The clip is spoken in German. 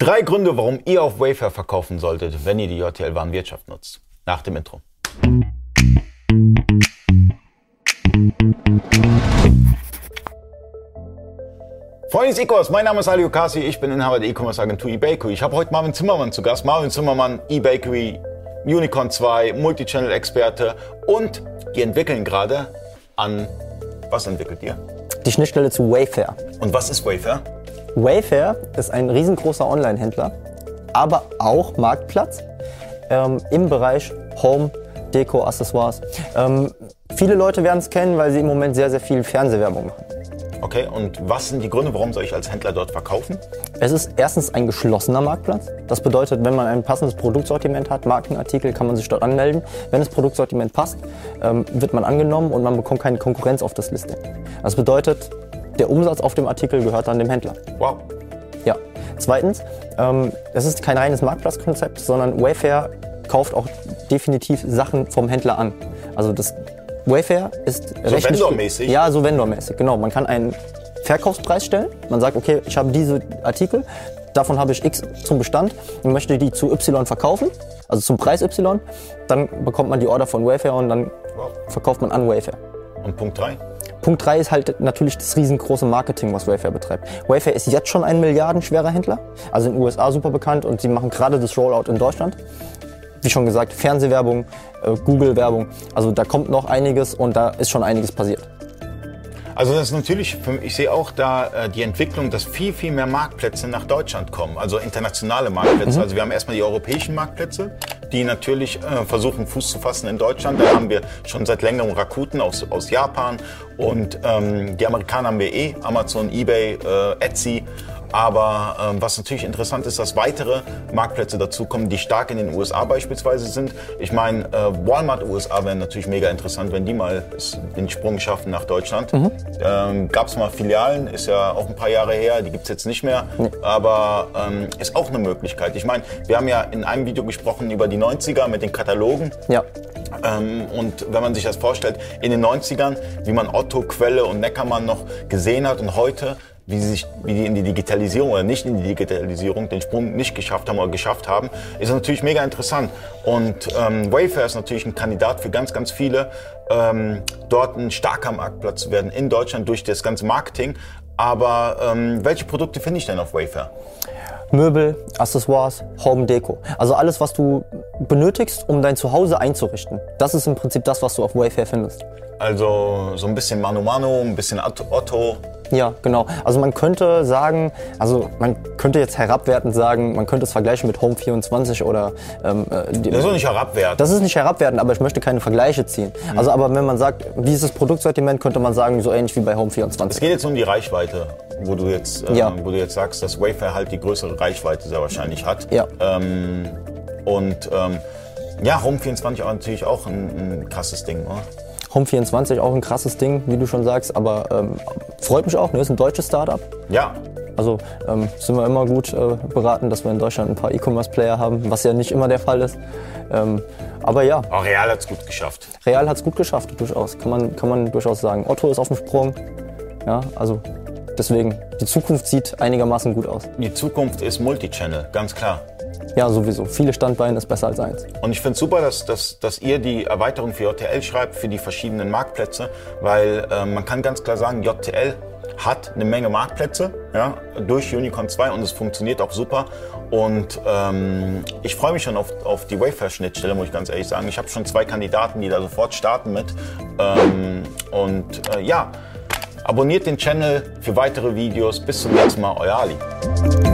Drei Gründe, warum ihr auf Wayfair verkaufen solltet, wenn ihr die JTL-Warenwirtschaft nutzt. Nach dem Intro. Freunde des E-Commerce, mein Name ist Ali Okasi, ich bin Inhaber der E-Commerce Agentur eBakery. Ich habe heute Marvin Zimmermann zu Gast. Marvin Zimmermann, eBakery, Unicorn 2, Multichannel-Experte und die entwickeln gerade an, was entwickelt ihr? Die Schnittstelle zu Wayfair. Und was ist Wayfair? Wayfair ist ein riesengroßer Online-Händler, aber auch Marktplatz ähm, im Bereich Home, Deko, Accessoires. Ähm, viele Leute werden es kennen, weil sie im Moment sehr, sehr viel Fernsehwerbung machen. Okay, und was sind die Gründe, warum soll ich als Händler dort verkaufen? Es ist erstens ein geschlossener Marktplatz. Das bedeutet, wenn man ein passendes Produktsortiment hat, Markenartikel, kann man sich dort anmelden. Wenn das Produktsortiment passt, ähm, wird man angenommen und man bekommt keine Konkurrenz auf das Listing. Das bedeutet, der Umsatz auf dem Artikel gehört dann dem Händler. Wow. Ja. Zweitens, ähm, es ist kein reines Marktplatzkonzept, sondern Wayfair kauft auch definitiv Sachen vom Händler an. Also das Wayfair ist So rechtlich- vendormäßig? Ja, so vendormäßig, genau. Man kann einen Verkaufspreis stellen. Man sagt, okay, ich habe diese Artikel, davon habe ich X zum Bestand und möchte die zu Y verkaufen, also zum Preis Y. Dann bekommt man die Order von Wayfair und dann verkauft man an Wayfair. Und Punkt 3? Punkt 3 ist halt natürlich das riesengroße Marketing, was Wayfair betreibt. Wayfair ist jetzt schon ein milliardenschwerer Händler, also in den USA super bekannt und sie machen gerade das Rollout in Deutschland. Wie schon gesagt, Fernsehwerbung, äh, Google-Werbung, also da kommt noch einiges und da ist schon einiges passiert. Also das ist natürlich, ich sehe auch da äh, die Entwicklung, dass viel, viel mehr Marktplätze nach Deutschland kommen, also internationale Marktplätze. Also wir haben erstmal die europäischen Marktplätze, die natürlich äh, versuchen Fuß zu fassen in Deutschland. Dann haben wir schon seit längerem Rakuten aus, aus Japan und ähm, die Amerikaner haben wir eh, Amazon, Ebay, äh, Etsy. Aber ähm, was natürlich interessant ist, dass weitere Marktplätze dazukommen, die stark in den USA beispielsweise sind. Ich meine, äh, Walmart USA wäre natürlich mega interessant, wenn die mal den Sprung schaffen nach Deutschland. Ähm, Gab es mal Filialen, ist ja auch ein paar Jahre her, die gibt es jetzt nicht mehr. Aber ähm, ist auch eine Möglichkeit. Ich meine, wir haben ja in einem Video gesprochen über die 90er mit den Katalogen. Ja, Ähm, und wenn man sich das vorstellt, in den 90ern, wie man Otto, Quelle und Neckermann noch gesehen hat und heute, wie, sie sich, wie die in die Digitalisierung oder nicht in die Digitalisierung den Sprung nicht geschafft haben oder geschafft haben, ist natürlich mega interessant. Und ähm, Wayfair ist natürlich ein Kandidat für ganz, ganz viele, ähm, dort ein starker Marktplatz zu werden in Deutschland durch das ganze Marketing. Aber ähm, welche Produkte finde ich denn auf Wayfair? Möbel, Accessoires, Home Deko. Also alles, was du benötigst, um dein Zuhause einzurichten. Das ist im Prinzip das, was du auf Wayfair findest. Also so ein bisschen Mano Mano, ein bisschen Otto. Ja, genau. Also man könnte sagen, also man könnte jetzt herabwertend sagen, man könnte es vergleichen mit Home 24 oder ähm, äh, die, Das ist nicht herabwertend. Das ist nicht herabwertend, aber ich möchte keine Vergleiche ziehen. Also aber wenn man sagt, wie ist das Produktsortiment, könnte man sagen, so ähnlich wie bei Home Es 24. geht jetzt um die Reichweite, wo du jetzt, äh, Ja. wo du jetzt sagst, dass Wayfair halt die größere Reichweite sehr wahrscheinlich hat. Ja. Ähm, und ähm, ja, Home 24 auch natürlich auch ein, ein krasses Ding, oder? Home 24 auch ein krasses Ding, wie du schon sagst, aber ähm, freut mich auch, ne? ist ein deutsches Startup. Ja. Also ähm, sind wir immer gut äh, beraten, dass wir in Deutschland ein paar E-Commerce-Player haben, was ja nicht immer der Fall ist. Ähm, aber ja, Auch Real hat's gut geschafft. Real hat es gut geschafft, durchaus. Kann man, kann man durchaus sagen. Otto ist auf dem Sprung. Ja, also deswegen, die Zukunft sieht einigermaßen gut aus. Die Zukunft ist Multichannel, ganz klar. Ja, sowieso. Viele Standbeine ist besser als eins. Und ich finde es super, dass, dass, dass ihr die Erweiterung für JTL schreibt, für die verschiedenen Marktplätze, weil äh, man kann ganz klar sagen, JTL hat eine Menge Marktplätze ja, durch Unicorn 2 und es funktioniert auch super. Und ähm, ich freue mich schon auf, auf die Wayfair-Schnittstelle, muss ich ganz ehrlich sagen. Ich habe schon zwei Kandidaten, die da sofort starten mit. Ähm, und äh, ja, abonniert den Channel für weitere Videos. Bis zum nächsten Mal, euer Ali.